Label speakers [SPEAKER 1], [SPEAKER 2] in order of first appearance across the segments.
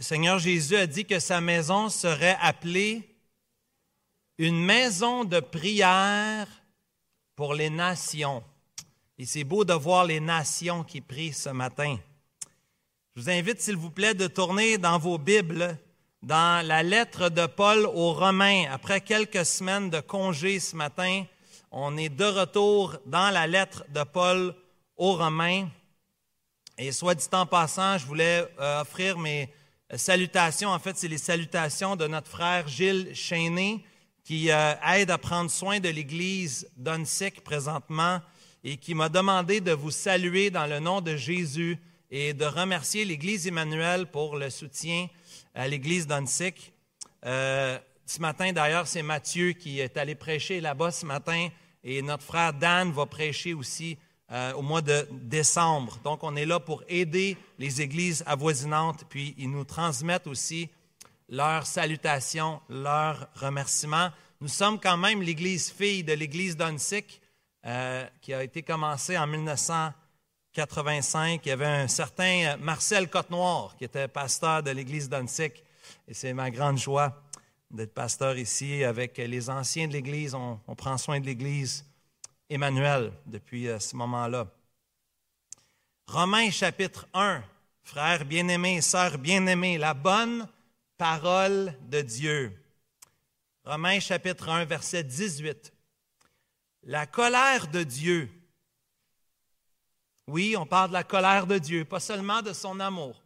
[SPEAKER 1] Le Seigneur Jésus a dit que sa maison serait appelée une maison de prière pour les nations. Et c'est beau de voir les nations qui prient ce matin. Je vous invite, s'il vous plaît, de tourner dans vos Bibles, dans la lettre de Paul aux Romains. Après quelques semaines de congé ce matin, on est de retour dans la lettre de Paul aux Romains. Et soit dit en passant, je voulais euh, offrir mes salutations. En fait, c'est les salutations de notre frère Gilles Chainé, qui euh, aide à prendre soin de l'Église d'Onsic présentement et qui m'a demandé de vous saluer dans le nom de Jésus et de remercier l'Église Emmanuel pour le soutien à l'Église d'Onsic. Euh, ce matin, d'ailleurs, c'est Mathieu qui est allé prêcher là-bas ce matin et notre frère Dan va prêcher aussi euh, au mois de décembre. Donc, on est là pour aider les églises avoisinantes, puis ils nous transmettent aussi leurs salutations, leurs remerciements. Nous sommes quand même l'église fille de l'église d'Onsic, euh, qui a été commencée en 1985. Il y avait un certain Marcel Côte-Noir qui était pasteur de l'église d'Onsic, et c'est ma grande joie d'être pasteur ici avec les anciens de l'église. On prend soin de l'église Emmanuel depuis euh, ce moment-là. Romains chapitre 1, frères bien-aimés, sœurs bien-aimées, la bonne parole de Dieu. Romains chapitre 1, verset 18. La colère de Dieu. Oui, on parle de la colère de Dieu, pas seulement de son amour.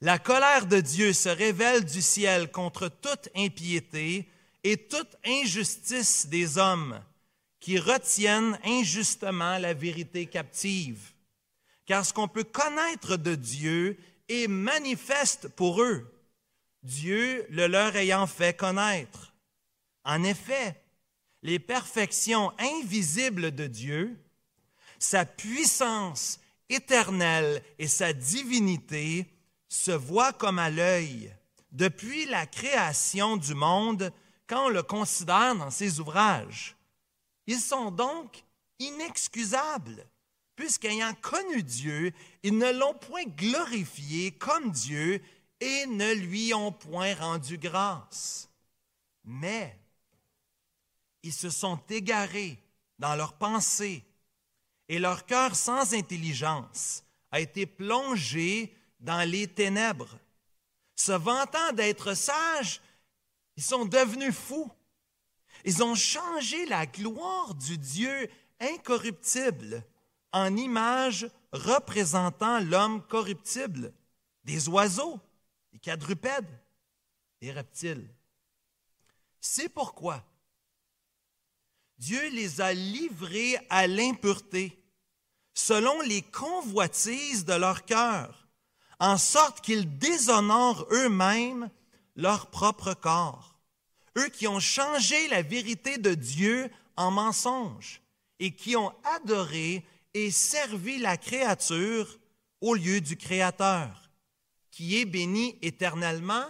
[SPEAKER 1] La colère de Dieu se révèle du ciel contre toute impiété et toute injustice des hommes qui retiennent injustement la vérité captive. Car ce qu'on peut connaître de Dieu est manifeste pour eux, Dieu le leur ayant fait connaître. En effet, les perfections invisibles de Dieu, sa puissance éternelle et sa divinité se voient comme à l'œil depuis la création du monde quand on le considère dans ses ouvrages. Ils sont donc inexcusables, puisqu'ayant connu Dieu, ils ne l'ont point glorifié comme Dieu et ne lui ont point rendu grâce. Mais ils se sont égarés dans leurs pensées, et leur cœur sans intelligence a été plongé dans les ténèbres. Se vantant d'être sages, ils sont devenus fous ils ont changé la gloire du Dieu incorruptible en image représentant l'homme corruptible, des oiseaux, des quadrupèdes, des reptiles. C'est pourquoi Dieu les a livrés à l'impureté, selon les convoitises de leur cœur, en sorte qu'ils déshonorent eux-mêmes leur propre corps eux qui ont changé la vérité de Dieu en mensonge et qui ont adoré et servi la créature au lieu du Créateur, qui est béni éternellement.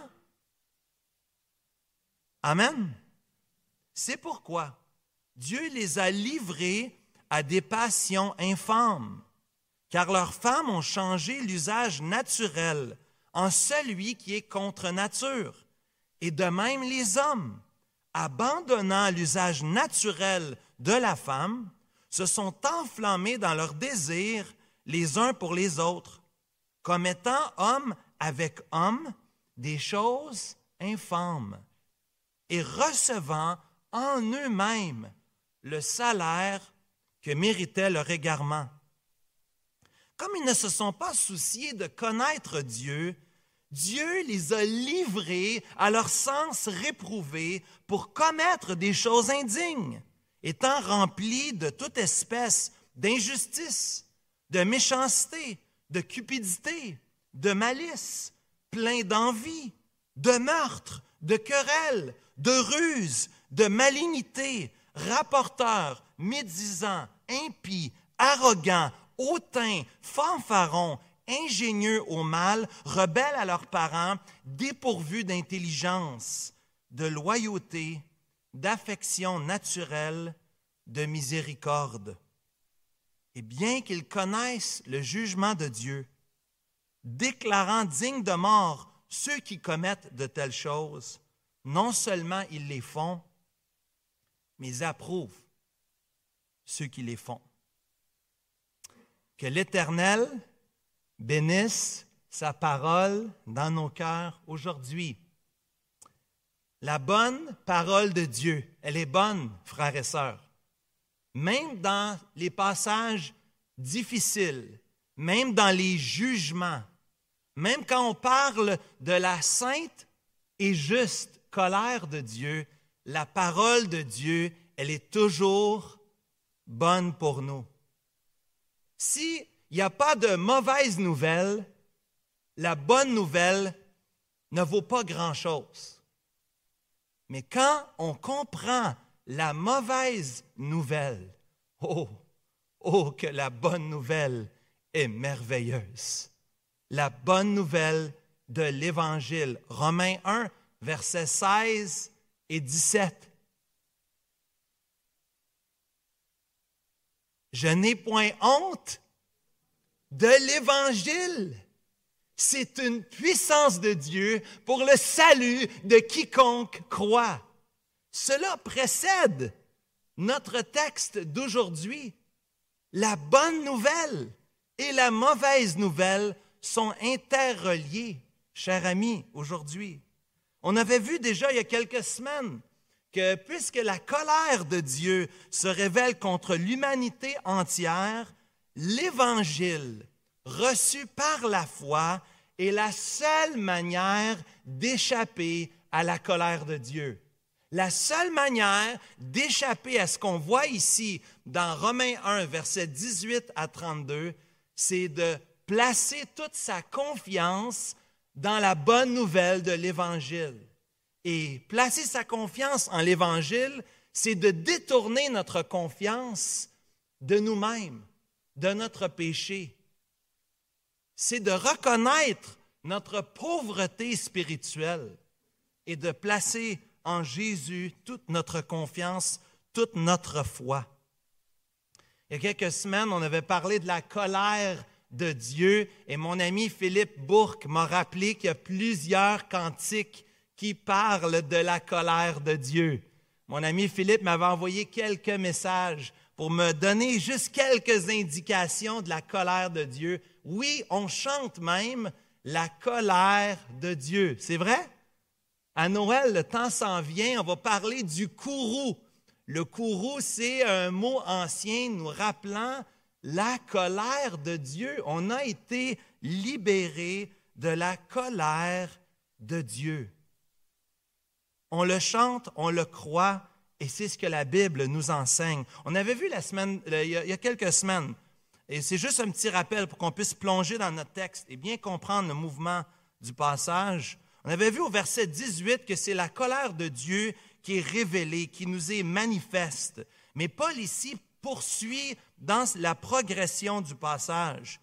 [SPEAKER 1] Amen. C'est pourquoi Dieu les a livrés à des passions infâmes, car leurs femmes ont changé l'usage naturel en celui qui est contre nature et de même les hommes, abandonnant l'usage naturel de la femme, se sont enflammés dans leurs désirs les uns pour les autres, commettant homme avec homme des choses infâmes et recevant en eux-mêmes le salaire que méritait leur égarement. Comme ils ne se sont pas souciés de connaître Dieu, Dieu les a livrés à leur sens réprouvé pour commettre des choses indignes, étant remplis de toute espèce d'injustice, de méchanceté, de cupidité, de malice, pleins d'envie, de meurtre, de querelles, de ruse, de malignité, rapporteurs, médisants, impies, arrogants, hautains, fanfarons, ingénieux au mal, rebelles à leurs parents, dépourvus d'intelligence, de loyauté, d'affection naturelle, de miséricorde. Et bien qu'ils connaissent le jugement de Dieu, déclarant dignes de mort ceux qui commettent de telles choses, non seulement ils les font, mais ils approuvent ceux qui les font. Que l'Éternel bénisse sa parole dans nos cœurs aujourd'hui. La bonne parole de Dieu, elle est bonne, frères et sœurs. Même dans les passages difficiles, même dans les jugements, même quand on parle de la sainte et juste colère de Dieu, la parole de Dieu, elle est toujours bonne pour nous. S'il n'y a pas de mauvaise nouvelle, la bonne nouvelle ne vaut pas grand-chose. Mais quand on comprend la mauvaise nouvelle, oh, oh, que la bonne nouvelle est merveilleuse. La bonne nouvelle de l'Évangile. Romains 1, versets 16 et 17. Je n'ai point honte de l'Évangile. C'est une puissance de Dieu pour le salut de quiconque croit. Cela précède notre texte d'aujourd'hui. La bonne nouvelle et la mauvaise nouvelle sont interreliées, chers amis, aujourd'hui. On avait vu déjà il y a quelques semaines que puisque la colère de Dieu se révèle contre l'humanité entière, l'Évangile reçu par la foi est la seule manière d'échapper à la colère de Dieu. La seule manière d'échapper à ce qu'on voit ici dans Romains 1, versets 18 à 32, c'est de placer toute sa confiance dans la bonne nouvelle de l'Évangile. Et placer sa confiance en l'Évangile, c'est de détourner notre confiance de nous-mêmes, de notre péché. C'est de reconnaître notre pauvreté spirituelle et de placer en Jésus toute notre confiance, toute notre foi. Il y a quelques semaines, on avait parlé de la colère de Dieu et mon ami Philippe Bourque m'a rappelé qu'il y a plusieurs cantiques qui parlent de la colère de Dieu. Mon ami Philippe m'avait envoyé quelques messages pour me donner juste quelques indications de la colère de Dieu. Oui, on chante même la colère de Dieu. C'est vrai? À Noël, le temps s'en vient, on va parler du courroux. Le courroux, c'est un mot ancien nous rappelant la colère de Dieu. On a été libéré de la colère de Dieu. On le chante, on le croit, et c'est ce que la Bible nous enseigne. On avait vu la semaine, il y a quelques semaines, et c'est juste un petit rappel pour qu'on puisse plonger dans notre texte et bien comprendre le mouvement du passage. On avait vu au verset 18 que c'est la colère de Dieu qui est révélée, qui nous est manifeste. Mais Paul ici poursuit dans la progression du passage.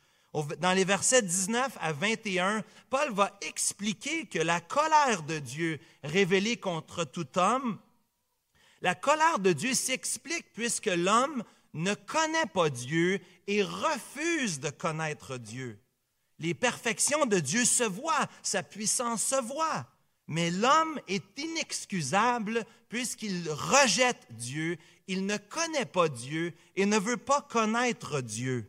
[SPEAKER 1] Dans les versets 19 à 21, Paul va expliquer que la colère de Dieu révélée contre tout homme, la colère de Dieu s'explique puisque l'homme ne connaît pas Dieu et refuse de connaître Dieu. Les perfections de Dieu se voient, sa puissance se voit, mais l'homme est inexcusable puisqu'il rejette Dieu, il ne connaît pas Dieu et ne veut pas connaître Dieu.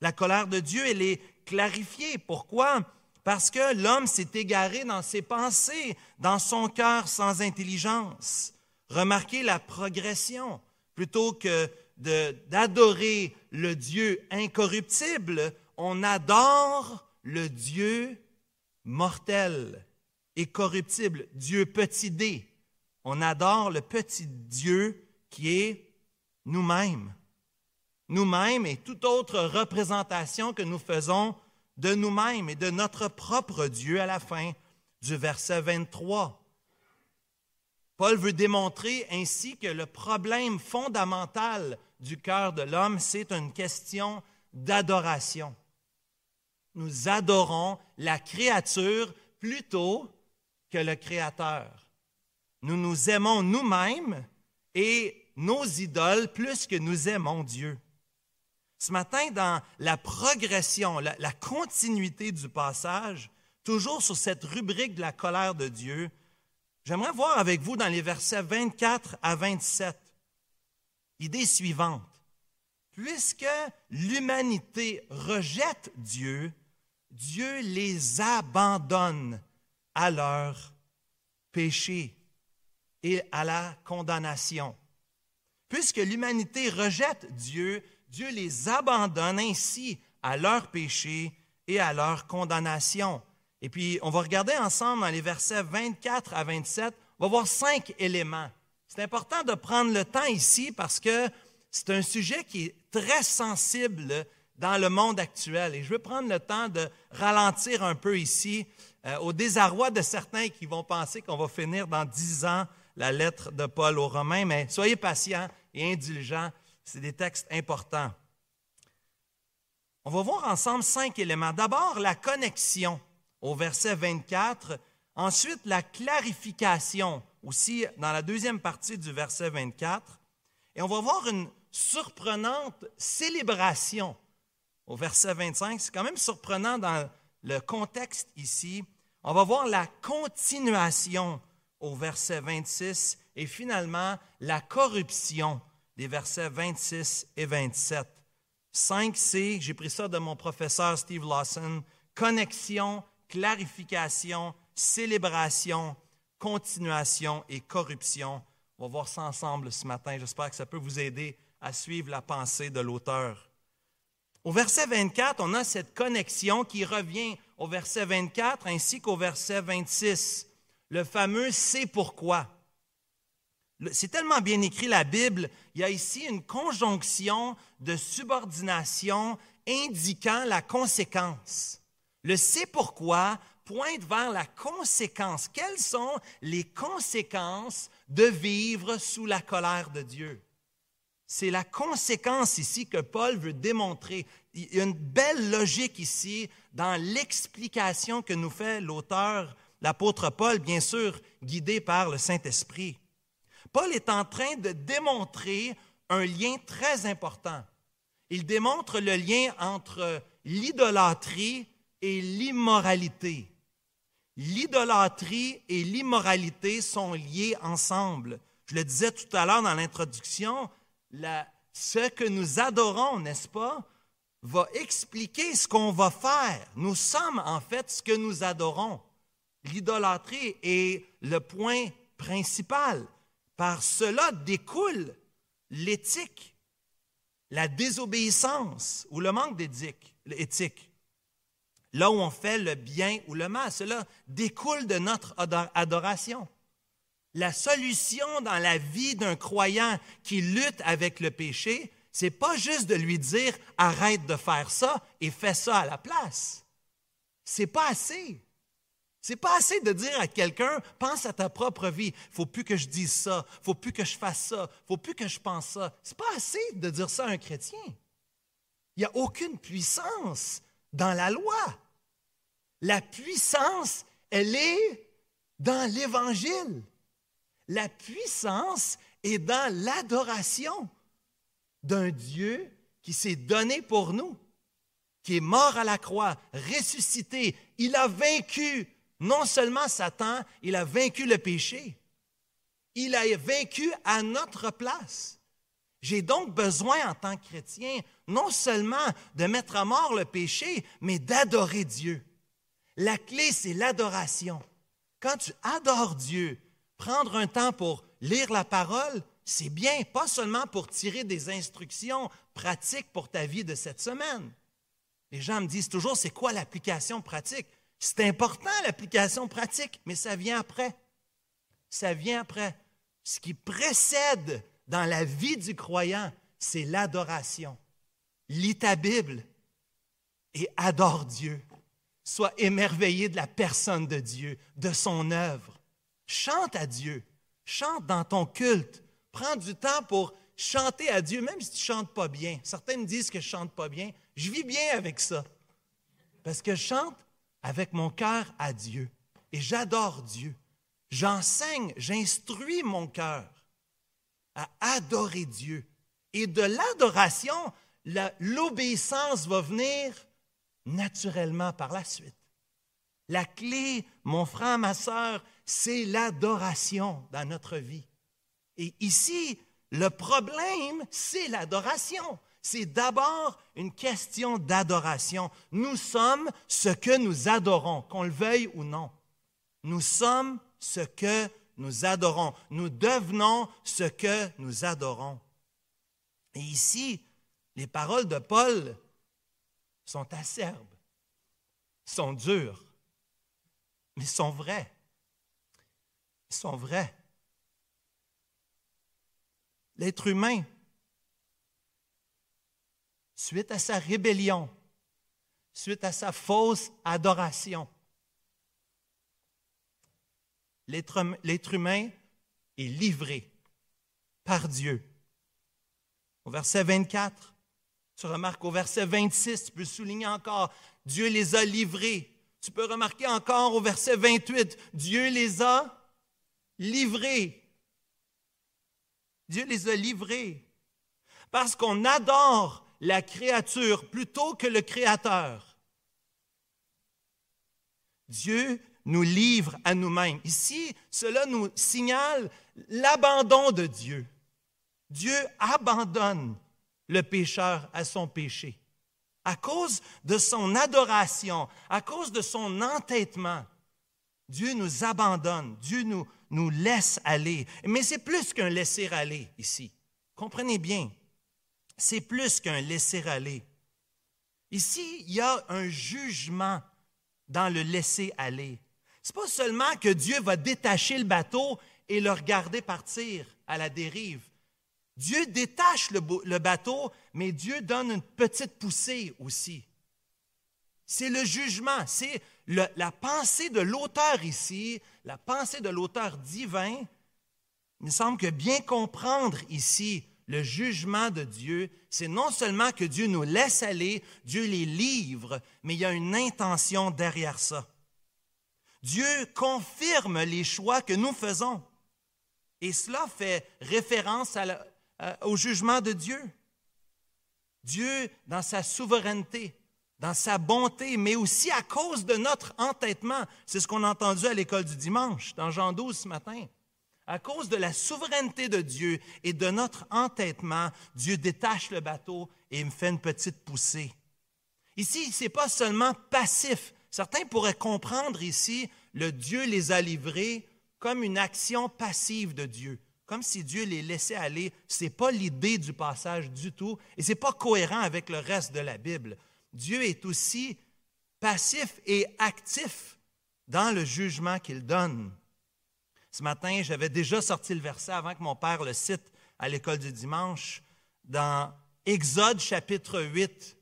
[SPEAKER 1] La colère de Dieu, elle est clarifiée. Pourquoi? Parce que l'homme s'est égaré dans ses pensées, dans son cœur sans intelligence. Remarquez la progression. Plutôt que d'adorer le Dieu incorruptible, on adore le Dieu mortel et corruptible, Dieu petit d. On adore le petit Dieu qui est nous-mêmes. Nous-mêmes et toute autre représentation que nous faisons de nous-mêmes et de notre propre Dieu à la fin du verset 23. Paul veut démontrer ainsi que le problème fondamental du cœur de l'homme, c'est une question d'adoration. Nous adorons la créature plutôt que le Créateur. Nous nous aimons nous-mêmes et nos idoles plus que nous aimons Dieu. Ce matin, dans la progression, la, continuité du passage, toujours sur cette rubrique de la colère de Dieu, j'aimerais voir avec vous dans les versets 24 à 27 l'idée suivante. Puisque l'humanité rejette Dieu, Dieu les abandonne à leur péché et à la condamnation. Puisque l'humanité rejette Dieu, Dieu les abandonne ainsi à leur péché et à leur condamnation. Et puis, on va regarder ensemble dans les versets 24 à 27, on va voir cinq éléments. C'est important de prendre le temps ici parce que c'est un sujet qui est très sensible dans le monde actuel. Et je veux prendre le temps de ralentir un peu ici euh, au désarroi de certains qui vont penser qu'on va finir dans dix ans la lettre de Paul aux Romains, mais soyez patients et indulgents, c'est des textes importants. On va voir ensemble cinq éléments. D'abord, la connexion au verset 24. Ensuite, la clarification aussi dans la deuxième partie du verset 24. Et on va voir une surprenante célébration au verset 25. C'est quand même surprenant dans le contexte ici. On va voir la continuation au verset 26 et finalement la corruption des versets 26 et 27. 5C, j'ai pris ça de mon professeur Steve Lawson, connexion, clarification, célébration, continuation et corruption. On va voir ça ensemble ce matin. J'espère que ça peut vous aider à suivre la pensée de l'auteur. Au verset 24, on a cette connexion qui revient au verset 24 ainsi qu'au verset 26, le fameux c'est pourquoi. C'est tellement bien écrit la Bible, il y a ici une conjonction de subordination indiquant la conséquence. Le c'est pourquoi pointe vers la conséquence. Quelles sont les conséquences de vivre sous la colère de Dieu? C'est la conséquence ici que Paul veut démontrer. Il y a une belle logique ici dans l'explication que nous fait l'auteur, l'apôtre Paul, bien sûr, guidé par le Saint-Esprit. Paul est en train de démontrer un lien très important. Il démontre le lien entre l'idolâtrie et l'immoralité. L'idolâtrie et l'immoralité sont liés ensemble. Je le disais tout à l'heure dans l'introduction, ce que nous adorons, n'est-ce pas, va expliquer ce qu'on va faire. Nous sommes en fait ce que nous adorons. L'idolâtrie est le point principal. Par cela découle l'éthique, la désobéissance ou le manque d'éthique. Là où on fait le bien ou le mal, cela découle de notre adoration. La solution dans la vie d'un croyant qui lutte avec le péché, c'est pas juste de lui dire arrête de faire ça et fais ça à la place. C'est pas assez. C'est pas assez de dire à quelqu'un pense à ta propre vie. Faut plus que je dise ça, faut plus que je fasse ça, faut plus que je pense ça. C'est pas assez de dire ça à un chrétien. Il n'y a aucune puissance dans la loi. La puissance, elle est dans l'Évangile. La puissance est dans l'adoration d'un Dieu qui s'est donné pour nous, qui est mort à la croix, ressuscité. Il a vaincu non seulement Satan, il a vaincu le péché. Il a vaincu à notre place. J'ai donc besoin en tant que chrétien non seulement de mettre à mort le péché, mais d'adorer Dieu. La clé, c'est l'adoration. Quand tu adores Dieu, prendre un temps pour lire la parole, c'est bien, pas seulement pour tirer des instructions pratiques pour ta vie de cette semaine. Les gens me disent toujours, c'est quoi l'application pratique? C'est important l'application pratique, mais ça vient après. Ça vient après. Ce qui précède dans la vie du croyant, c'est l'adoration. Lis ta Bible et adore Dieu. Sois émerveillé de la personne de Dieu, de son œuvre. Chante à Dieu. Chante dans ton culte. Prends du temps pour chanter à Dieu, même si tu ne chantes pas bien. Certains me disent que je ne chante pas bien. Je vis bien avec ça. Parce que je chante avec mon cœur à Dieu. Et j'adore Dieu. J'enseigne, j'instruis mon cœur à adorer Dieu. Et de l'adoration, l'obéissance va venir naturellement par la suite. La clé, mon frère, ma sœur, c'est l'adoration dans notre vie. Et ici, le problème, c'est l'adoration. C'est d'abord une question d'adoration. Nous sommes ce que nous adorons, qu'on le veuille ou non. Nous sommes ce que nous adorons. Nous devenons ce que nous adorons. Et ici, les paroles de Paul sont acerbes, sont dures, mais sont vraies. Ils sont vraies. L'être humain, suite à sa rébellion, suite à sa fausse adoration, l'être humain est livré par Dieu. Au verset 24, tu remarques au verset 26, tu peux souligner encore, Dieu les a livrés. Tu peux remarquer encore au verset 28, Dieu les a livrés. Dieu les a livrés. Parce qu'on adore la créature plutôt que le Créateur. Dieu nous livre à nous-mêmes. Ici, cela nous signale l'abandon de Dieu. Dieu abandonne le pécheur à son péché. À cause de son adoration, à cause de son entêtement, Dieu nous abandonne, Dieu nous, nous laisse aller. Mais c'est plus qu'un laisser aller ici. Comprenez bien, c'est plus qu'un laisser aller. Ici, il y a un jugement dans le laisser aller. Ce n'est pas seulement que Dieu va détacher le bateau et le regarder partir à la dérive. Dieu détache le, bateau, mais Dieu donne une petite poussée aussi. C'est le jugement, c'est la pensée de l'auteur ici, la pensée de l'auteur divin. Il me semble que bien comprendre ici le jugement de Dieu, c'est non seulement que Dieu nous laisse aller, Dieu les livre, mais il y a une intention derrière ça. Dieu confirme les choix que nous faisons. Et cela fait référence au jugement de Dieu. Dieu, dans sa souveraineté, dans sa bonté, mais aussi à cause de notre entêtement. C'est ce qu'on a entendu à l'école du dimanche, dans Jean 12 ce matin. À cause de la souveraineté de Dieu et de notre entêtement, Dieu détache le bateau et me fait une petite poussée. Ici, ce n'est pas seulement passif, Certains pourraient comprendre ici le Dieu les a livrés comme une action passive de Dieu, comme si Dieu les laissait aller. Ce n'est pas l'idée du passage du tout et ce n'est pas cohérent avec le reste de la Bible. Dieu est aussi passif et actif dans le jugement qu'il donne. Ce matin, j'avais déjà sorti le verset avant que mon père le cite à l'école du dimanche, dans Exode chapitre 8,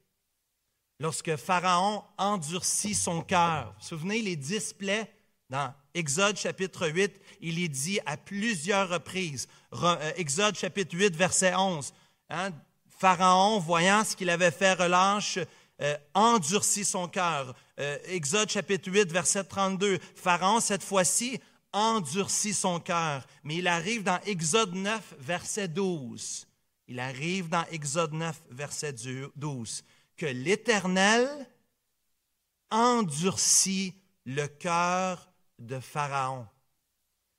[SPEAKER 1] lorsque Pharaon endurcit son cœur. Vous vous souvenez les dix plaies dans Exode chapitre 8, il est dit à plusieurs reprises. Euh, Exode chapitre 8, verset 11. Hein, Pharaon, voyant ce qu'il avait fait relâche, euh, endurcit son cœur. Euh, Exode chapitre 8, verset 32. Pharaon, cette fois-ci, endurcit son cœur. Mais il arrive dans Exode 9, verset 12. Il arrive dans Exode 9, verset 12 que l'Éternel endurcit le cœur de Pharaon.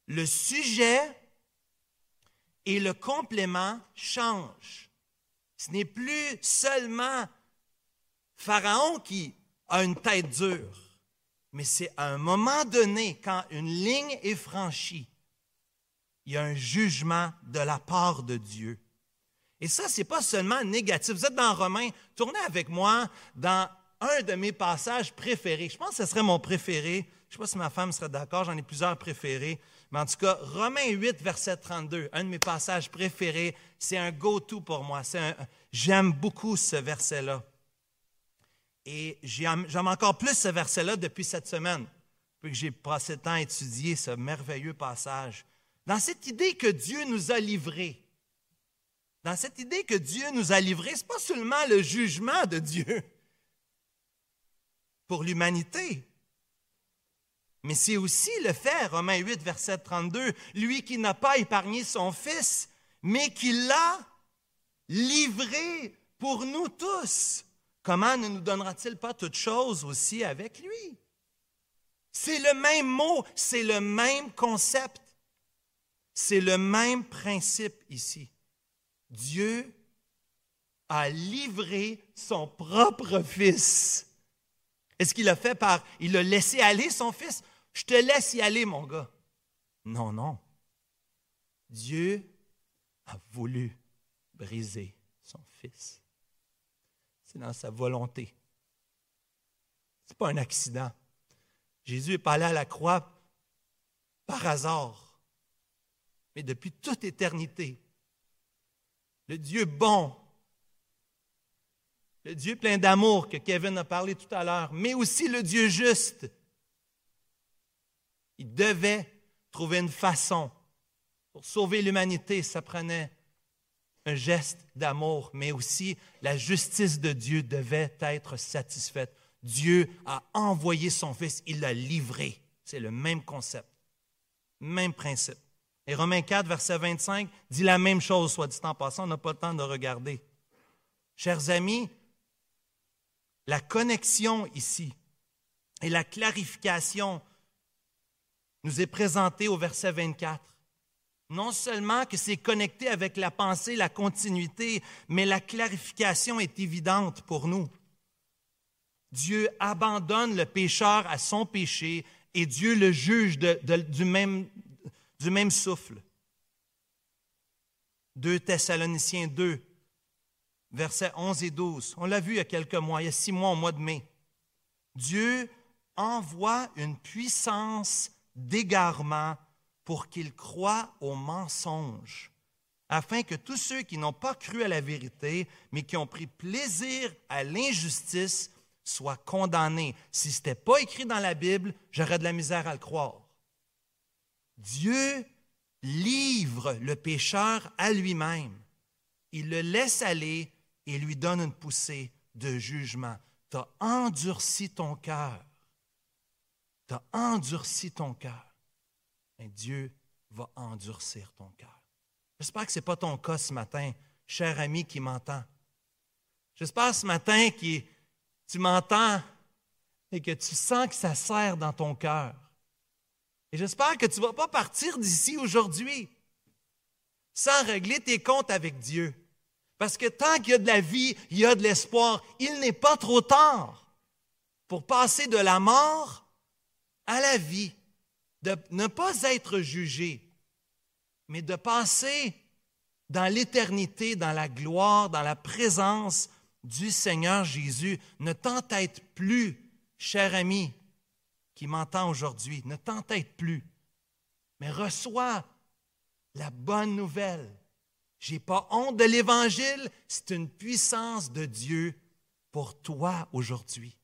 [SPEAKER 1] Le sujet et le complément changent. Ce n'est plus seulement Pharaon qui a une tête dure, mais c'est à un moment donné, quand une ligne est franchie, il y a un jugement de la part de Dieu. Et ça, ce n'est pas seulement négatif. Vous êtes dans Romains, tournez avec moi dans un de mes passages préférés. Je pense que ce serait mon préféré. Je ne sais pas si ma femme serait d'accord, j'en ai plusieurs préférés. Mais en tout cas, Romains 8, verset 32, un de mes passages préférés, c'est un go-to pour moi. J'aime beaucoup ce verset-là. Et j'aime encore plus ce verset-là depuis cette semaine, depuis que j'ai passé le temps à étudier ce merveilleux passage. Dans cette idée que Dieu nous a livrés, dans cette idée que Dieu nous a livrés, ce n'est pas seulement le jugement de Dieu pour l'humanité, mais c'est aussi le fait, Romains 8, verset 32, lui qui n'a pas épargné son Fils, mais qui l'a livré pour nous tous. Comment ne nous donnera-t-il pas toutes choses aussi avec lui? C'est le même mot, c'est le même concept. C'est le même principe ici. Dieu a livré son propre fils. Est-ce qu'il a fait par, il a laissé aller son fils? Je te laisse y aller, mon gars. Non, non. Dieu a voulu briser son fils. C'est dans sa volonté. Ce n'est pas un accident. Jésus n'est pas allé à la croix par hasard, mais depuis toute éternité. Le Dieu bon, le Dieu plein d'amour que Kevin a parlé tout à l'heure, mais aussi le Dieu juste. Il devait trouver une façon pour sauver l'humanité. Ça prenait un geste d'amour, mais aussi la justice de Dieu devait être satisfaite. Dieu a envoyé son Fils, il l'a livré. C'est le même concept, même principe. Et Romains 4, verset 25, dit la même chose, soit dit en passant, on n'a pas le temps de regarder. Chers amis, la connexion ici et la clarification nous est présentée au verset 24. Non seulement que c'est connecté avec la pensée, la continuité, mais la clarification est évidente pour nous. Dieu abandonne le pécheur à son péché et Dieu le juge du, même, du même souffle. 2 Thessaloniciens 2, versets 11 et 12. On l'a vu il y a quelques mois, il y a six mois au mois de mai. Dieu envoie une puissance d'égarement pour qu'ils croient au mensonge, afin que tous ceux qui n'ont pas cru à la vérité, mais qui ont pris plaisir à l'injustice, soient condamnés. Si ce n'était pas écrit dans la Bible, j'aurais de la misère à le croire. Dieu livre le pécheur à lui-même. Il le laisse aller et lui donne une poussée de jugement. Tu as endurci ton cœur. Tu as endurci ton cœur. Et Dieu va endurcir ton cœur. J'espère que ce n'est pas ton cas ce matin, cher ami qui m'entend. J'espère ce matin que tu m'entends et que tu sens que ça serre dans ton cœur. Et j'espère que tu ne vas pas partir d'ici aujourd'hui sans régler tes comptes avec Dieu. Parce que tant qu'il y a de la vie, il y a de l'espoir. Il n'est pas trop tard pour passer de la mort à la vie, de ne pas être jugé, mais de passer dans l'éternité, dans la gloire, dans la présence du Seigneur Jésus. Ne t'entête plus, cher ami qui m'entend aujourd'hui, ne t'entête plus, mais reçois la bonne nouvelle j'ai pas honte de l'Évangile, c'est une puissance de Dieu pour toi aujourd'hui.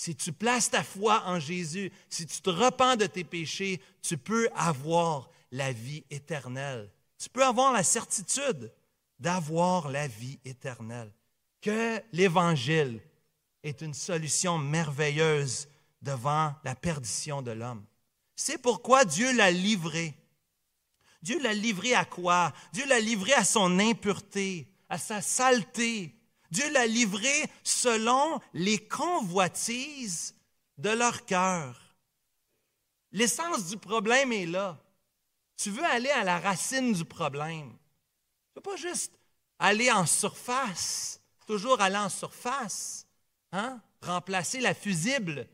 [SPEAKER 1] Si tu places ta foi en Jésus, si tu te repens de tes péchés, tu peux avoir la vie éternelle. Tu peux avoir la certitude d'avoir la vie éternelle. Que l'Évangile est une solution merveilleuse devant la perdition de l'homme. C'est pourquoi Dieu l'a livré. Dieu l'a livré à quoi? Dieu l'a livré à son impureté, à sa saleté. Dieu l'a livré selon les convoitises de leur cœur. L'essence du problème est là. Tu veux aller à la racine du problème. Tu ne veux pas juste aller en surface, toujours aller en surface. Hein? Remplacer la fusible.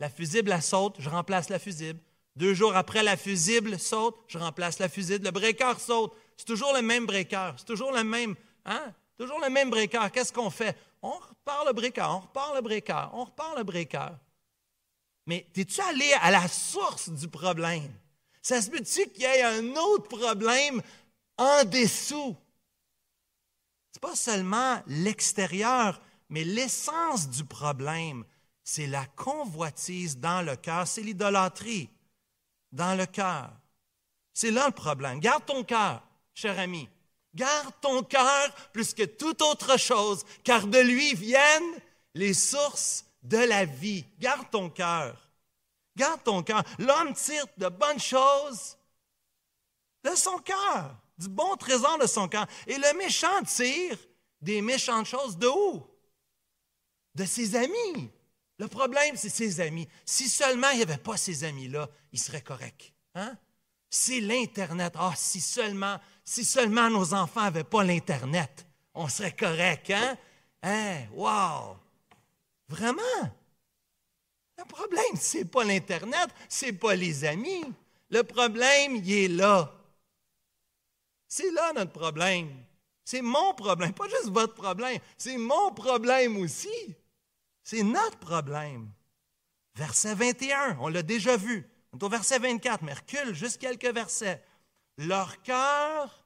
[SPEAKER 1] La fusible, saute, je remplace la fusible. Deux jours après, la fusible saute, je remplace la fusible. Le breaker saute. C'est toujours le même breaker. C'est toujours le même, hein? Toujours le même breaker. Qu'est-ce qu'on fait? On repart le breaker, on repart le breaker, on repart le breaker. Mais es-tu allé à la source du problème? Ça se peut-tu qu'il y ait un autre problème en dessous? Ce n'est pas seulement l'extérieur, mais l'essence du problème. C'est la convoitise dans le cœur, c'est l'idolâtrie dans le cœur. C'est là le problème. Garde ton cœur, cher ami. Garde ton cœur plus que toute autre chose, car de lui viennent les sources de la vie. Garde ton cœur. Garde ton cœur. L'homme tire de bonnes choses de son cœur, du bon trésor de son cœur. Et le méchant tire des méchantes choses de où? De ses amis. Le problème, c'est ses amis. Si seulement il n'y avait pas ces amis-là, il serait correct. Hein? C'est l'Internet. Ah, si seulement, si seulement nos enfants n'avaient pas l'Internet, on serait correct, hein? Hein? Wow! Vraiment? Le problème, ce n'est pas l'Internet, ce n'est pas les amis. Le problème, il est là. C'est là notre problème. C'est mon problème, pas juste votre problème, c'est mon problème aussi. C'est notre problème. Verset 21, on l'a déjà vu. On est au verset 24, mais recule juste quelques versets. Leur cœur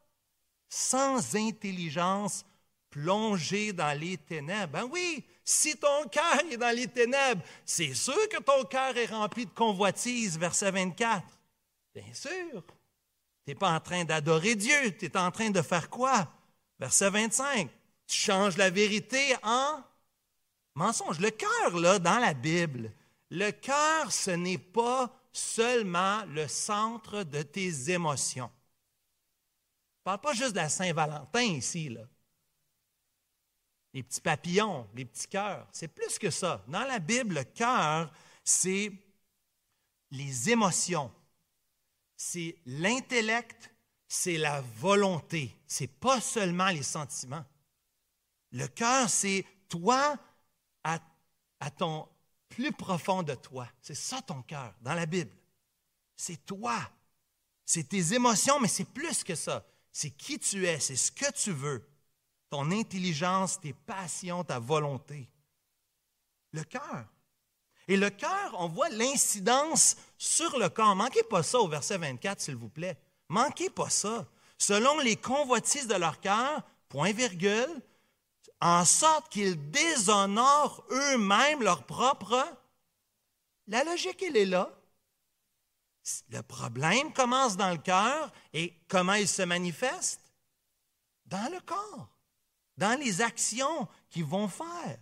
[SPEAKER 1] sans intelligence plongé dans les ténèbres. Ben oui, si ton cœur est dans les ténèbres, c'est sûr que ton cœur est rempli de convoitise, verset 24. Bien sûr. Tu n'es pas en train d'adorer Dieu, tu es en train de faire quoi? Verset 25. Tu changes la vérité en mensonge. Le cœur, là, dans la Bible, le cœur, ce n'est pas seulement le centre de tes émotions. Ne parle pas juste de la Saint-Valentin ici, là. Les petits papillons, les petits cœurs. C'est plus que ça. Dans la Bible, le cœur, c'est les émotions, c'est l'intellect, c'est la volonté. C'est pas seulement les sentiments. Le cœur, c'est toi à, ton plus profond de toi. C'est ça ton cœur dans la Bible. C'est toi. C'est tes émotions, mais c'est plus que ça. C'est qui tu es, c'est ce que tu veux. Ton intelligence, tes passions, ta volonté. Le cœur. Et le cœur, on voit l'incidence sur le corps. Manquez pas ça au verset 24, s'il vous plaît. Manquez pas ça. Selon les convoitises de leur cœur, point virgule, en sorte qu'ils déshonorent eux-mêmes leur propre. La logique, elle est là. Le problème commence dans le cœur et comment il se manifeste? Dans le corps, dans les actions qu'ils vont faire.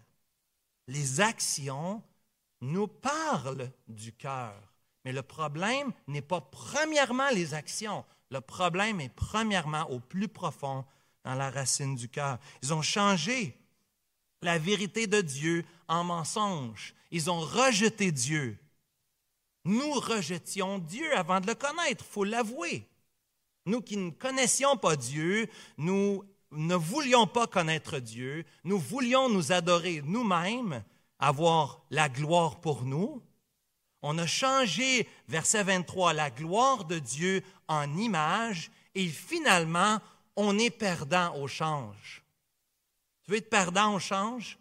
[SPEAKER 1] Les actions nous parlent du cœur. Mais le problème n'est pas premièrement les actions. Le problème est premièrement au plus profond dans la racine du cœur. Ils ont changé la vérité de Dieu en mensonge. Ils ont rejeté Dieu. Nous rejetions Dieu avant de le connaître, il faut l'avouer. Nous qui ne connaissions pas Dieu, nous ne voulions pas connaître Dieu, nous voulions nous adorer nous-mêmes, avoir la gloire pour nous, on a changé, verset 23, la gloire de Dieu en image et finalement, on est perdant au change. Tu veux être perdant au change?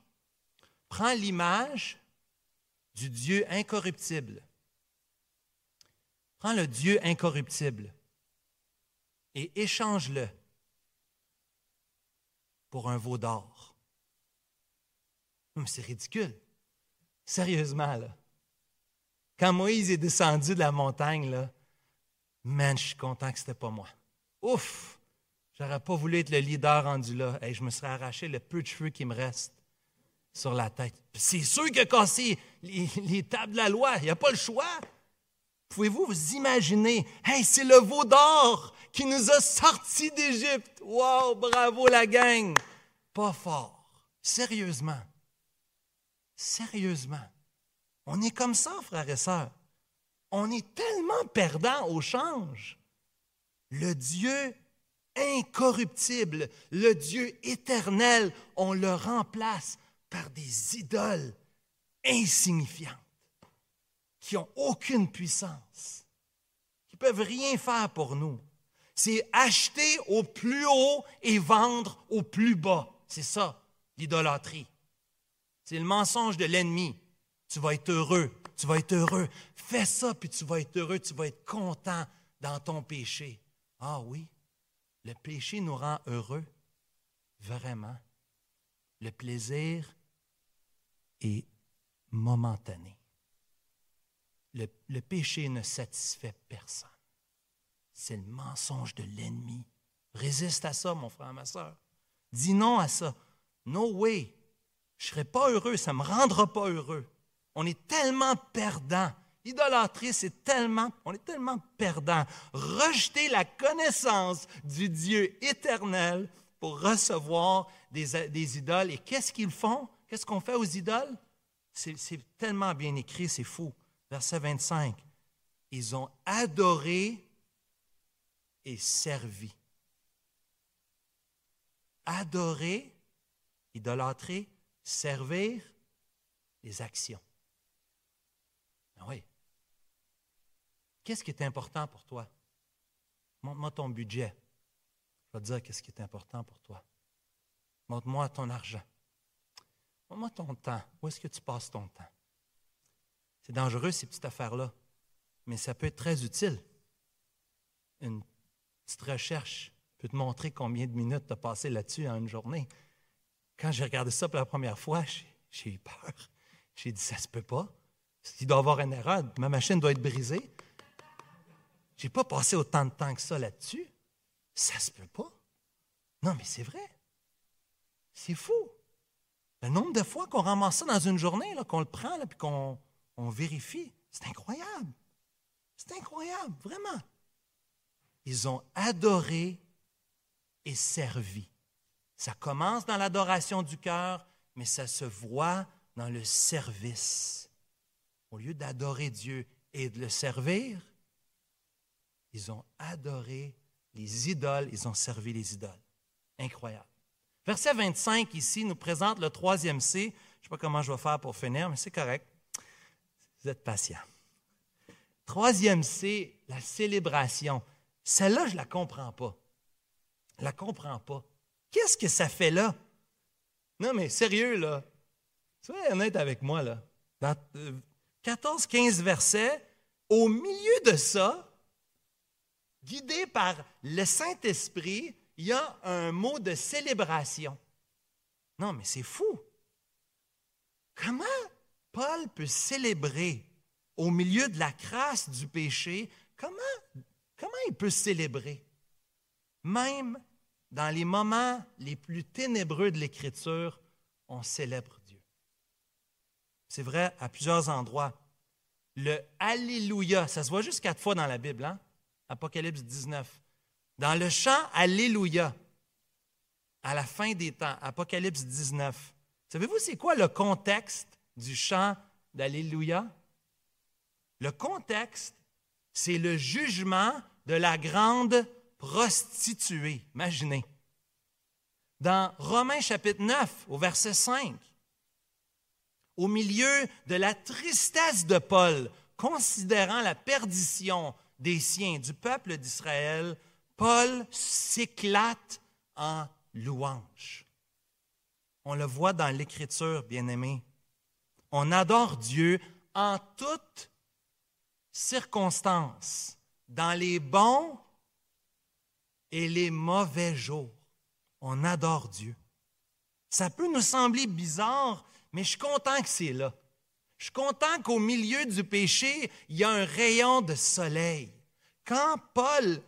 [SPEAKER 1] Prends l'image du Dieu incorruptible. Prends le Dieu incorruptible et échange-le pour un veau d'or. C'est ridicule. Sérieusement, là. Quand Moïse est descendu de la montagne, là, man, je suis content que ce n'était pas moi. Ouf! J'aurais pas voulu être le leader rendu là. et je me serais arraché le peu de cheveux qui me reste sur la tête. C'est sûr qu'il a cassé les, les, tables de la loi. Il n'y a pas le choix. Pouvez-vous vous imaginer? Hey, c'est le veau d'or qui nous a sortis d'Égypte. Wow, bravo la gang. Pas fort. Sérieusement. Sérieusement. On est comme ça, frères et sœurs. On est tellement perdant au change. Le Dieu incorruptible, le Dieu éternel, on le remplace par des idoles insignifiantes, qui n'ont aucune puissance, qui ne peuvent rien faire pour nous. C'est acheter au plus haut et vendre au plus bas. C'est ça, l'idolâtrie. C'est le mensonge de l'ennemi. Tu vas être heureux, tu vas être heureux. Fais ça, puis tu vas être heureux, tu vas être content dans ton péché. Ah oui, le péché nous rend heureux, vraiment. Le plaisir est momentané. Le, péché ne satisfait personne. C'est le mensonge de l'ennemi. Résiste à ça, mon frère, ma soeur. Dis non à ça. No way. Je ne serai pas heureux, ça ne me rendra pas heureux. On est tellement perdant. L'idolâtrie, c'est tellement, on est tellement perdant. Rejeter la connaissance du Dieu éternel pour recevoir des, idoles. Et qu'est-ce qu'ils font? Qu'est-ce qu'on fait aux idoles? C'est tellement bien écrit, c'est fou. Verset 25. Ils ont adoré et servi. Adorer, idolâtrer, servir les actions. Ah oui. Qu'est-ce qui est important pour toi? Montre-moi ton budget. Je vais te dire qu'est-ce qui est important pour toi. Montre-moi ton argent. Montre-moi ton temps. Où est-ce que tu passes ton temps? C'est dangereux, ces petites affaires-là, mais ça peut être très utile. Une petite recherche peut te montrer combien de minutes tu as passé là-dessus en une journée. Quand j'ai regardé ça pour la première fois, j'ai eu peur. J'ai dit, ça se peut pas. Il doit y avoir une erreur. Ma machine doit être brisée. J'ai pas passé autant de temps que ça là-dessus. Ça se peut pas. Non, mais c'est vrai. C'est fou. Le nombre de fois qu'on ramasse ça dans une journée, qu'on le prend, et qu'on on vérifie, c'est incroyable. C'est incroyable, vraiment. Ils ont adoré et servi. Ça commence dans l'adoration du cœur, mais ça se voit dans le service. Au lieu d'adorer Dieu et de le servir, ils ont adoré les idoles, ils ont servi les idoles. Incroyable. Verset 25 ici nous présente le troisième C. Je ne sais pas comment je vais faire pour finir, mais c'est correct. Vous êtes patient. Troisième C, la célébration. Celle-là, je ne la comprends pas. Je ne la comprends pas. Qu'est-ce que ça fait là? Non, mais sérieux, là. Soyez honnête avec moi, là. Dans 14, euh, 15 versets, au milieu de ça, guidé par le Saint-Esprit, il y a un mot de célébration. Non, mais c'est fou. Comment Paul peut célébrer au milieu de la crasse du péché? Comment, il peut célébrer? Même dans les moments les plus ténébreux de l'Écriture, on célèbre Dieu. C'est vrai à plusieurs endroits. Le Alléluia, ça se voit juste quatre fois dans la Bible, hein? Apocalypse 19. Dans le chant Alléluia, à la fin des temps, Apocalypse 19, savez-vous c'est quoi le contexte du chant d'Alléluia? Le contexte, c'est le jugement de la grande prostituée. Imaginez. Dans Romains chapitre 9, au verset 5, au milieu de la tristesse de Paul, considérant la perdition des siens, du peuple d'Israël, Paul s'éclate en louange. On le voit dans l'Écriture, bien-aimé. On adore Dieu en toutes circonstances, dans les bons et les mauvais jours. On adore Dieu. Ça peut nous sembler bizarre, mais je suis content que c'est là. Je suis content qu'au milieu du péché, il y a un rayon de soleil. Quand Paul,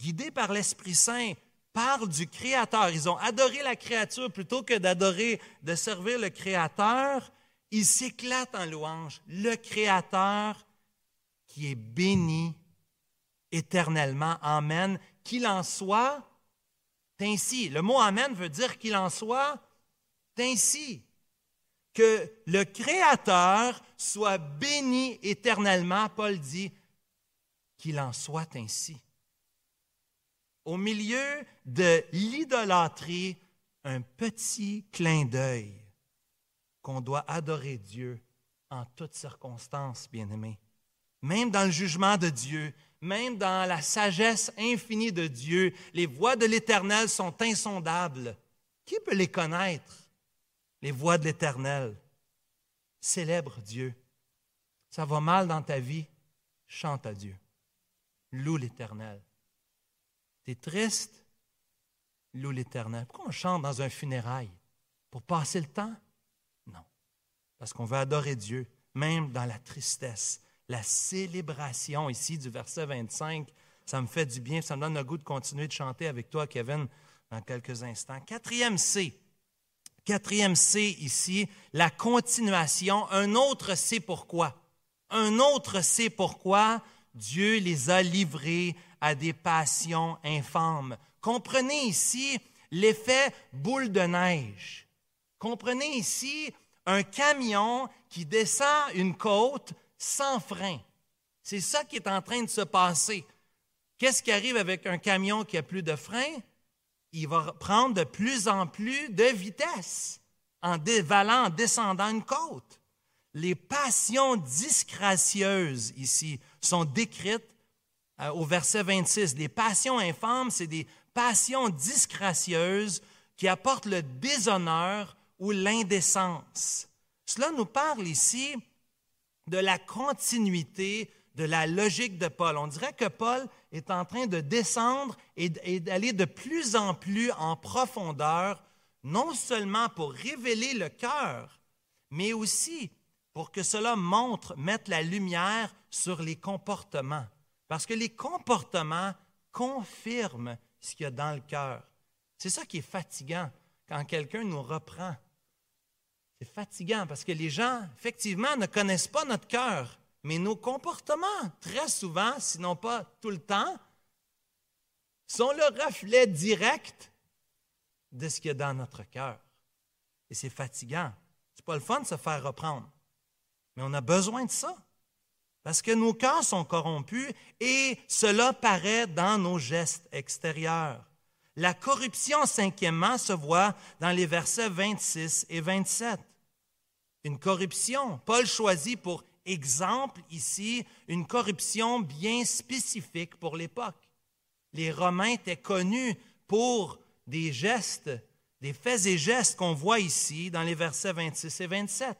[SPEAKER 1] guidé par l'Esprit Saint, parle du Créateur, ils ont adoré la créature plutôt que d'adorer, de servir le Créateur, il s'éclate en louange. Le Créateur qui est béni éternellement. Amen. Qu'il en soit ainsi. Le mot Amen veut dire qu'il en soit ainsi que le Créateur soit béni éternellement, Paul dit, qu'il en soit ainsi. Au milieu de l'idolâtrie, un petit clin d'œil qu'on doit adorer Dieu en toutes circonstances, bien-aimés. Même dans le jugement de Dieu, même dans la sagesse infinie de Dieu, les voies de l'Éternel sont insondables. Qui peut les connaître? les voies de l'Éternel? Célèbre Dieu. Ça va mal dans ta vie, chante à Dieu. Loue l'Éternel. Tu es triste, loue l'Éternel. Pourquoi on chante dans un funérail? Pour passer le temps? Parce qu'on veut adorer Dieu, même dans la tristesse. La célébration ici du verset 25, ça me fait du bien, ça me donne le goût de continuer de chanter avec toi, Kevin, dans quelques instants. Quatrième C, Quatrième C ici, la continuation. Un autre C pourquoi? Un autre C pourquoi Dieu les a livrés à des passions infâmes. Comprenez ici l'effet boule de neige. Comprenez ici un camion qui descend une côte sans frein. C'est ça qui est en train de se passer. Qu'est-ce qui arrive avec un camion qui a plus de frein? Il va prendre de plus en plus de vitesse en dévalant, en descendant une côte. Les passions disgracieuses ici sont décrites euh, au verset 26. Les passions infâmes, c'est des passions disgracieuses qui apportent le déshonneur ou l'indécence. Cela nous parle ici de la continuité de la logique de Paul. On dirait que Paul est en train de descendre et d'aller de plus en plus en profondeur, non seulement pour révéler le cœur, mais aussi pour que cela montre, mette la lumière sur les comportements. Parce que les comportements confirment ce qu'il y a dans le cœur. C'est ça qui est fatigant quand quelqu'un nous reprend. C'est fatigant parce que les gens, effectivement, ne connaissent pas notre cœur, mais nos comportements, très souvent, sinon pas tout le temps, sont le reflet direct de ce qu'il y a dans notre cœur. Et c'est fatigant. C'est pas le fun de se faire reprendre. Mais on a besoin de ça. Parce que nos cœurs sont corrompus et cela paraît dans nos gestes extérieurs. La corruption, cinquièmement, se voit dans les versets 26 et 27. Une corruption. Paul choisit pour exemple ici une corruption bien spécifique pour l'époque. Les Romains étaient connus pour des gestes, des faits et gestes qu'on voit ici dans les versets 26 et 27.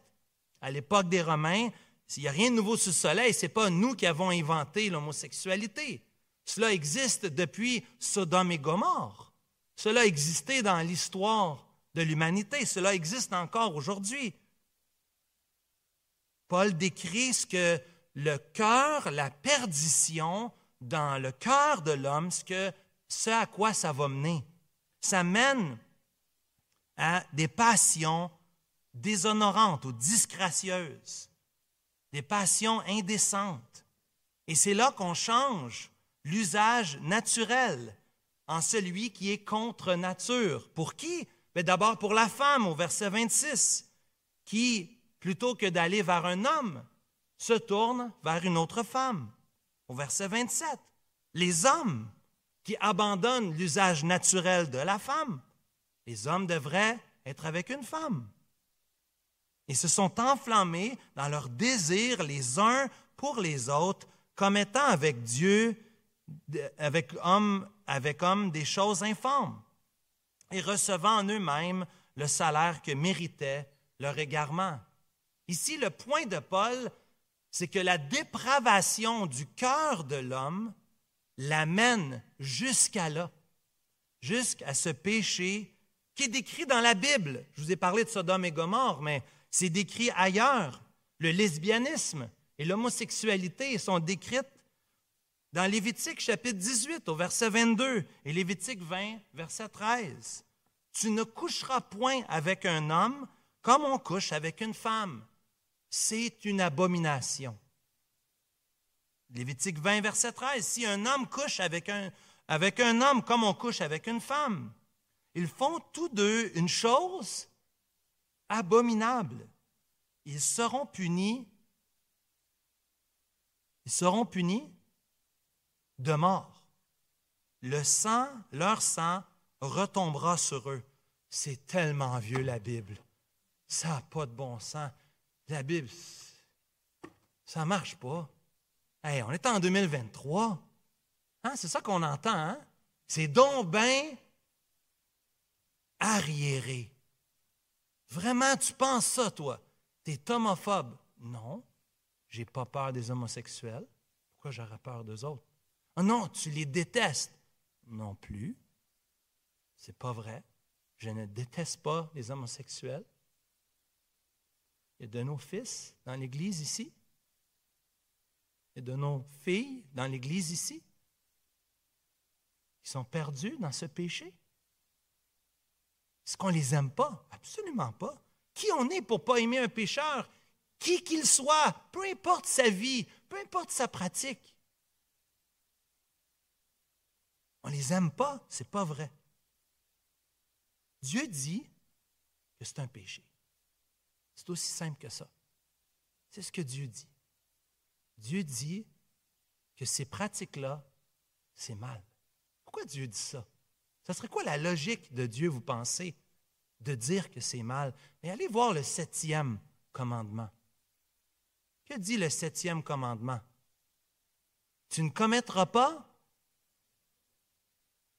[SPEAKER 1] À l'époque des Romains, s'il n'y a rien de nouveau sous le soleil, ce n'est pas nous qui avons inventé l'homosexualité. Cela existe depuis Sodome et Gomorre. Cela existait dans l'histoire de l'humanité. Cela existe encore aujourd'hui. Paul décrit ce que le cœur, la perdition dans le cœur de l'homme, ce, à quoi ça va mener. Ça mène à des passions déshonorantes ou disgracieuses, des passions indécentes. Et c'est là qu'on change l'usage naturel en celui qui est contre nature. Pour qui? Ben, d'abord pour la femme au verset 26, qui, plutôt que d'aller vers un homme, se tourne vers une autre femme. Au verset 27, les hommes qui abandonnent l'usage naturel de la femme. Les hommes devraient être avec une femme. Ils se sont enflammés dans leur désir les uns pour les autres, comme étant avec Dieu, avec homme, avec homme des choses infâmes, et recevant en eux-mêmes le salaire que méritait leur égarement. Ici, le point de Paul, c'est que la dépravation du cœur de l'homme l'amène jusqu'à là, jusqu'à ce péché qui est décrit dans la Bible. Je vous ai parlé de Sodome et Gomorre, mais c'est décrit ailleurs. Le lesbianisme et l'homosexualité sont décrites dans Lévitique chapitre 18 au verset 22 et Lévitique 20 verset 13. Tu ne coucheras point avec un homme comme on couche avec une femme. C'est une abomination. Lévitique 20 verset 13. Si un homme couche avec un, homme comme on couche avec une femme, ils font tous deux une chose abominable. Ils seront punis. Ils seront punis de mort. Le sang, leur sang, retombera sur eux. C'est tellement vieux la Bible. Ça n'a pas de bon sens. La Bible, ça ne marche pas. on est en 2023. Hein, c'est ça qu'on entend. Hein? C'est donc bien arriéré. Vraiment, tu penses ça, toi? Tu es homophobe? Non, j'ai pas peur des homosexuels. Pourquoi j'aurais peur d'eux autres? Oh non, tu les détestes. Non plus. C'est pas vrai. Je ne déteste pas les homosexuels. A de nos fils dans l'Église ici. A de nos filles dans l'Église ici qui sont perdus dans ce péché. Est-ce qu'on ne les aime pas? Absolument pas. Qui on est pour ne pas aimer un pécheur? Qui qu'il soit, peu importe sa vie, peu importe sa pratique. On ne les aime pas, ce n'est pas vrai. Dieu dit que c'est un péché. C'est aussi simple que ça. C'est ce que Dieu dit. Dieu dit que ces pratiques-là, c'est mal. Pourquoi Dieu dit ça? Ça serait quoi la logique de Dieu, vous pensez, de dire que c'est mal? Mais allez voir le septième commandement. Que dit le septième commandement? Tu ne commettras pas?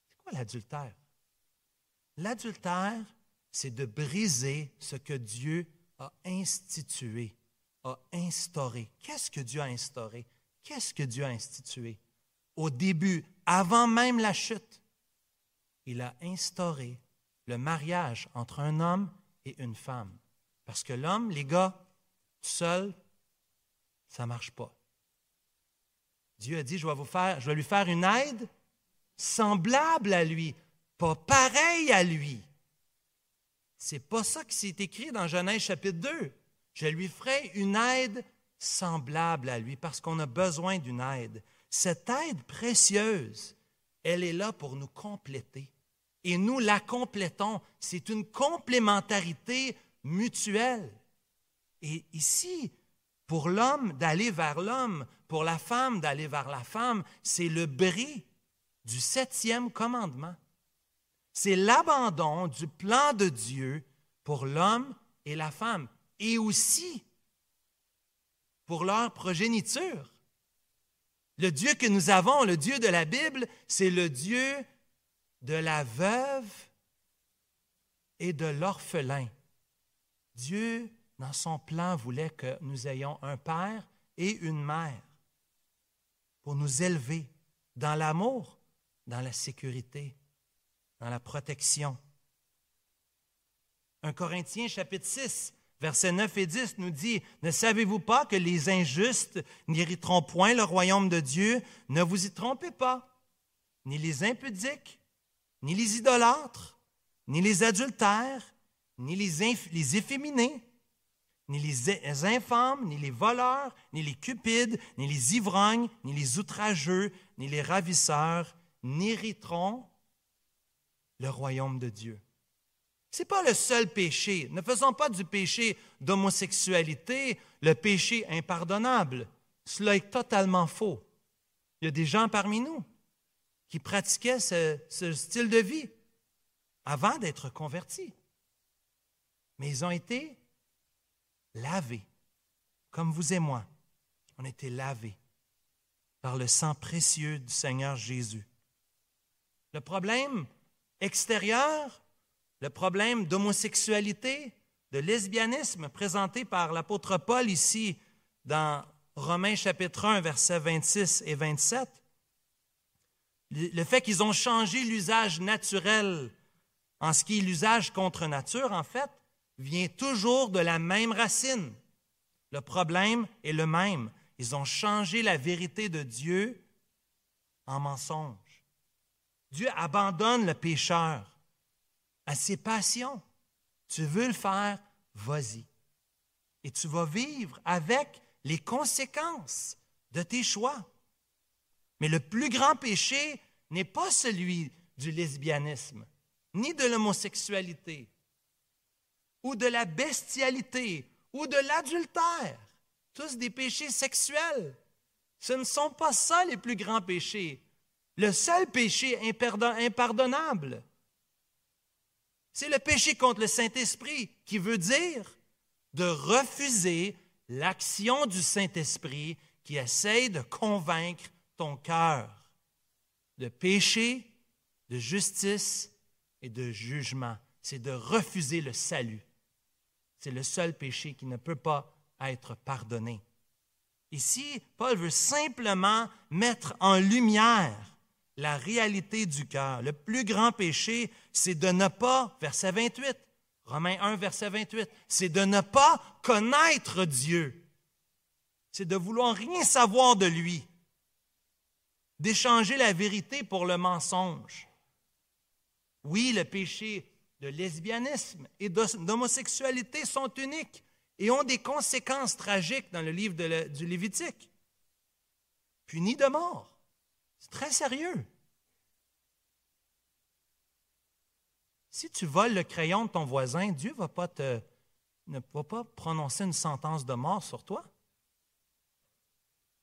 [SPEAKER 1] C'est quoi l'adultère? L'adultère, c'est de briser ce que Dieu a institué, a instauré. Qu'est-ce que Dieu a instauré? Qu'est-ce que Dieu a institué? Au début, avant même la chute, il a instauré le mariage entre un homme et une femme. Parce que l'homme, les gars, seul, ça ne marche pas. Dieu a dit, je vais, je vais lui faire une aide semblable à lui, pas pareil à lui. C'est pas ça qui s'est écrit dans Genèse chapitre 2. Je lui ferai une aide semblable à lui parce qu'on a besoin d'une aide. Cette aide précieuse, elle est là pour nous compléter. Et nous la complétons. C'est une complémentarité mutuelle. Et ici, pour l'homme d'aller vers l'homme, pour la femme d'aller vers la femme, c'est le bris du septième commandement. C'est l'abandon du plan de Dieu pour l'homme et la femme, et aussi pour leur progéniture. Le Dieu que nous avons, le Dieu de la Bible, c'est le Dieu de la veuve et de l'orphelin. Dieu, dans son plan, voulait que nous ayons un père et une mère pour nous élever dans l'amour, dans la sécurité, dans la protection. 1 Corinthiens chapitre 6, versets 9 et 10 nous dit, Ne savez-vous pas que les injustes n'hériteront point le royaume de Dieu? Ne vous y trompez pas, ni les impudiques, ni les idolâtres, ni les adultères, ni les, les efféminés, ni les infâmes, ni les voleurs, ni les cupides, ni les ivrognes, ni les outrageux, ni les ravisseurs n'hériteront le royaume de Dieu. Ce n'est pas le seul péché. Ne faisons pas du péché d'homosexualité le péché impardonnable. Cela est totalement faux. Il y a des gens parmi nous qui pratiquaient ce, ce style de vie avant d'être convertis. Mais ils ont été lavés, comme vous et moi. On a été lavés par le sang précieux du Seigneur Jésus. Le problème extérieur, le problème d'homosexualité, de lesbianisme présenté par l'apôtre Paul ici dans Romains chapitre 1, versets 26 et 27, le fait qu'ils ont changé l'usage naturel en ce qui est l'usage contre nature, en fait, vient toujours de la même racine. Le problème est le même. Ils ont changé la vérité de Dieu en mensonge. Dieu abandonne le pécheur à ses passions. Tu veux le faire, vas-y. Et tu vas vivre avec les conséquences de tes choix. Mais le plus grand péché n'est pas celui du lesbianisme, ni de l'homosexualité, ou de la bestialité, ou de l'adultère. Tous des péchés sexuels. Ce ne sont pas ça les plus grands péchés. Le seul péché impardonnable, c'est le péché contre le Saint-Esprit, qui veut dire de refuser l'action du Saint-Esprit qui essaye de convaincre ton cœur de péché, de justice et de jugement. C'est de refuser le salut. C'est le seul péché qui ne peut pas être pardonné. Ici, Paul veut simplement mettre en lumière la réalité du cœur. Le plus grand péché, c'est de ne pas, verset 28, Romains 1, verset 28, c'est de ne pas connaître Dieu. C'est de vouloir rien savoir de lui, d'échanger la vérité pour le mensonge. Oui, le péché de lesbianisme et d'homosexualité sont uniques et ont des conséquences tragiques dans le livre du Lévitique. Punis de mort. C'est très sérieux. Si tu voles le crayon de ton voisin, Dieu ne va pas te ne va pas prononcer une sentence de mort sur toi.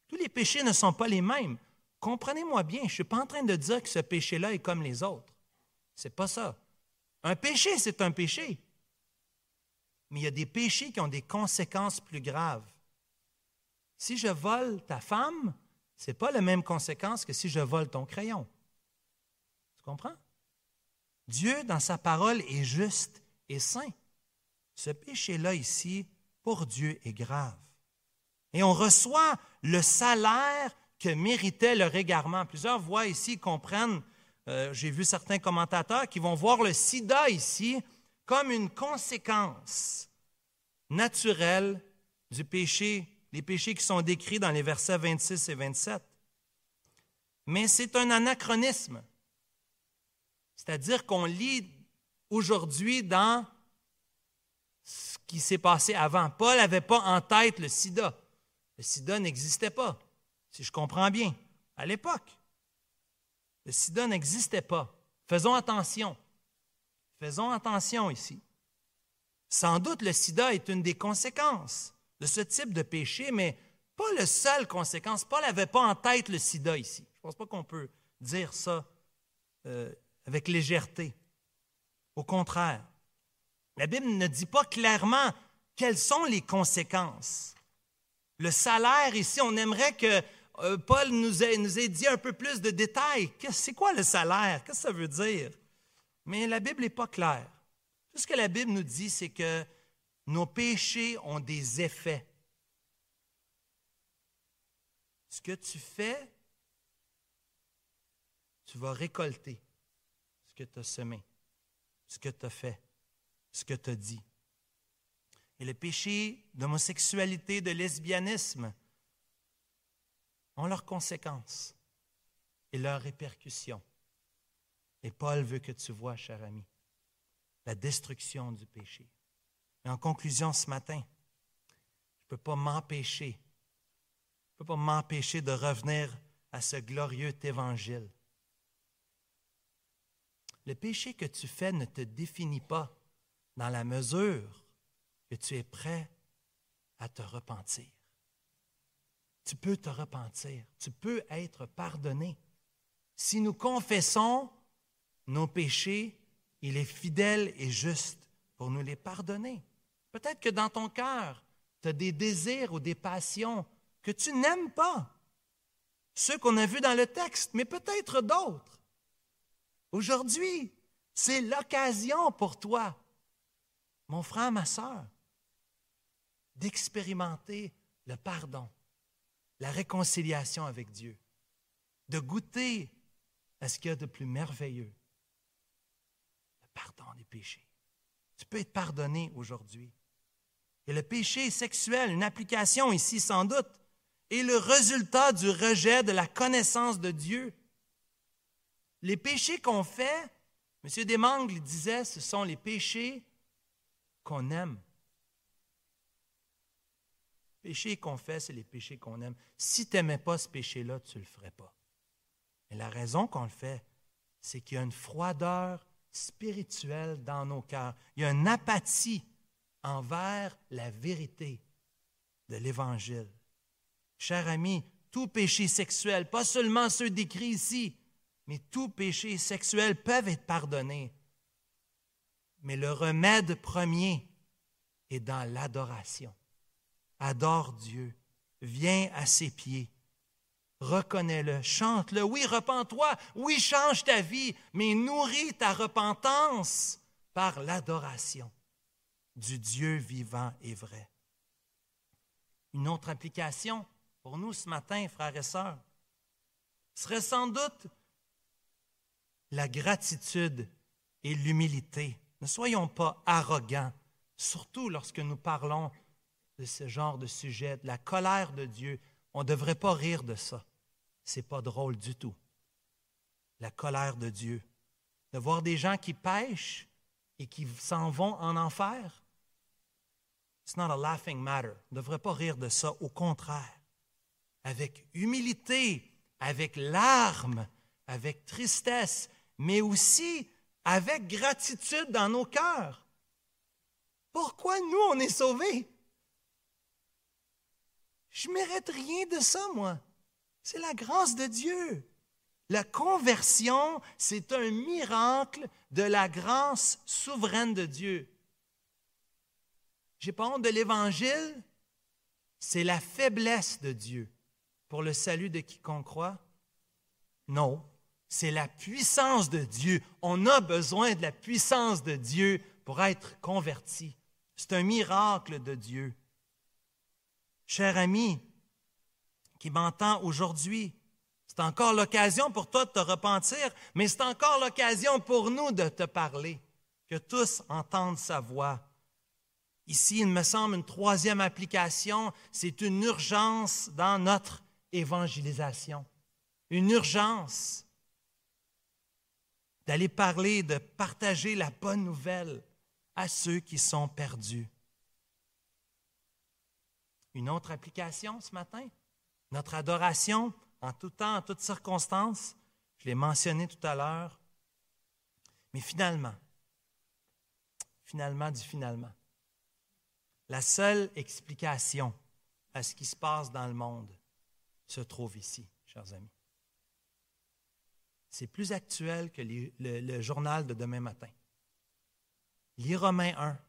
[SPEAKER 1] Tous les péchés ne sont pas les mêmes. Comprenez-moi bien, je ne suis pas en train de dire que ce péché-là est comme les autres. Ce n'est pas ça. Un péché, c'est un péché. Mais il y a des péchés qui ont des conséquences plus graves. Si je vole ta femme, ce n'est pas la même conséquence que si je vole ton crayon. Tu comprends? Dieu, dans sa parole, est juste et saint. Ce péché-là ici, pour Dieu, est grave. Et on reçoit le salaire que méritait le régarement. Plusieurs voient ici, comprennent, euh, j'ai vu certains commentateurs qui vont voir le sida ici comme une conséquence naturelle du péché, les péchés qui sont décrits dans les versets 26 et 27. Mais c'est un anachronisme. C'est-à-dire qu'on lit aujourd'hui dans ce qui s'est passé avant. Paul n'avait pas en tête le sida. Le sida n'existait pas, si je comprends bien, à l'époque. Le sida n'existait pas. Faisons attention. Faisons attention ici. Sans doute, le sida est une des conséquences de ce type de péché, mais pas la seule conséquence. Paul n'avait pas en tête le sida ici. Je ne pense pas qu'on peut dire ça euh, avec légèreté. Au contraire, la Bible ne dit pas clairement quelles sont les conséquences. Le salaire, ici, on aimerait que euh, Paul nous ait, nous ait, dit un peu plus de détails. C'est quoi le salaire? Qu'est-ce que ça veut dire? Mais la Bible n'est pas claire. Tout ce que la Bible nous dit, c'est que nos péchés ont des effets. Ce que tu fais, tu vas récolter ce que tu as semé, ce que tu as fait, ce que tu as dit. Et le péché d'homosexualité, de lesbianisme ont leurs conséquences et leurs répercussions. Et Paul veut que tu vois, cher ami, la destruction du péché. Et en conclusion ce matin, je ne peux pas m'empêcher, je ne peux pas m'empêcher de revenir à ce glorieux évangile. Le péché que tu fais ne te définit pas dans la mesure que tu es prêt à te repentir. Tu peux te repentir, tu peux être pardonné. Si nous confessons nos péchés, il est fidèle et juste pour nous les pardonner. Peut-être que dans ton cœur, tu as des désirs ou des passions que tu n'aimes pas. Ceux qu'on a vus dans le texte, mais peut-être d'autres. Aujourd'hui, c'est l'occasion pour toi, mon frère, ma soeur, d'expérimenter le pardon, la réconciliation avec Dieu, de goûter à ce qu'il y a de plus merveilleux, le pardon des péchés. Tu peux être pardonné aujourd'hui. Et le péché sexuel, une application ici sans doute, est le résultat du rejet de la connaissance de Dieu les péchés qu'on fait, M. Desmangles disait, ce sont les péchés qu'on aime. Les péchés qu'on fait, c'est les péchés qu'on aime. Si tu n'aimais pas ce péché-là, tu ne le ferais pas. Mais la raison qu'on le fait, c'est qu'il y a une froideur spirituelle dans nos cœurs. Il y a une apathie envers la vérité de l'Évangile. Cher ami, tout péché sexuel, pas seulement ceux décrits ici, mais tous péchés sexuels peuvent être pardonnés. Mais le remède premier est dans l'adoration. Adore Dieu, viens à ses pieds, reconnais-le, chante-le. Oui, repens-toi, oui, change ta vie, mais nourris ta repentance par l'adoration du Dieu vivant et vrai. Une autre application pour nous ce matin, frères et sœurs, serait sans doute la gratitude et l'humilité. Ne soyons pas arrogants, surtout lorsque nous parlons de ce genre de sujet, de la colère de Dieu. On ne devrait pas rire de ça. Ce n'est pas drôle du tout. La colère de Dieu. De voir des gens qui pêchent et qui s'en vont en enfer. It's not a laughing matter. On ne devrait pas rire de ça. Au contraire, avec humilité, avec larmes, avec tristesse, mais aussi avec gratitude dans nos cœurs. Pourquoi nous, on est sauvés? Je ne mérite rien de ça, moi. C'est la grâce de Dieu. La conversion, c'est un miracle de la grâce souveraine de Dieu. J'ai pas honte de l'Évangile, c'est la faiblesse de Dieu pour le salut de quiconque croit. Non, c'est la puissance de Dieu. On a besoin de la puissance de Dieu pour être converti. C'est un miracle de Dieu. Cher ami qui m'entend aujourd'hui, c'est encore l'occasion pour toi de te repentir, mais c'est encore l'occasion pour nous de te parler, que tous entendent sa voix. Ici, il me semble, une troisième application, c'est une urgence dans notre évangélisation. Une urgence d'aller parler, de partager la bonne nouvelle à ceux qui sont perdus. Une autre application ce matin, notre adoration en tout temps, en toutes circonstances. Je l'ai mentionné tout à l'heure. Mais finalement, finalement du finalement, la seule explication à ce qui se passe dans le monde se trouve ici, chers amis. C'est plus actuel que le, journal de demain matin. Lis Romains 1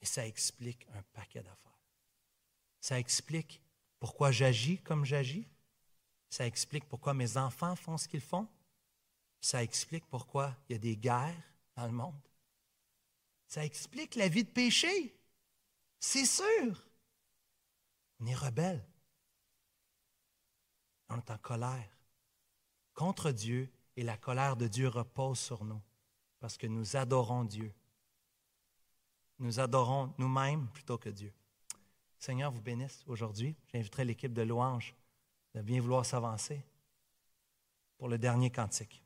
[SPEAKER 1] et ça explique un paquet d'affaires. Ça explique pourquoi j'agis comme j'agis. Ça explique pourquoi mes enfants font ce qu'ils font. Ça explique pourquoi il y a des guerres dans le monde. Ça explique la vie de péché. C'est sûr. On est rebelle. On est en colère contre Dieu et la colère de Dieu repose sur nous parce que nous adorons Dieu. Nous adorons nous-mêmes plutôt que Dieu. Seigneur vous bénisse aujourd'hui. J'inviterai l'équipe de louanges de bien vouloir s'avancer pour le dernier cantique.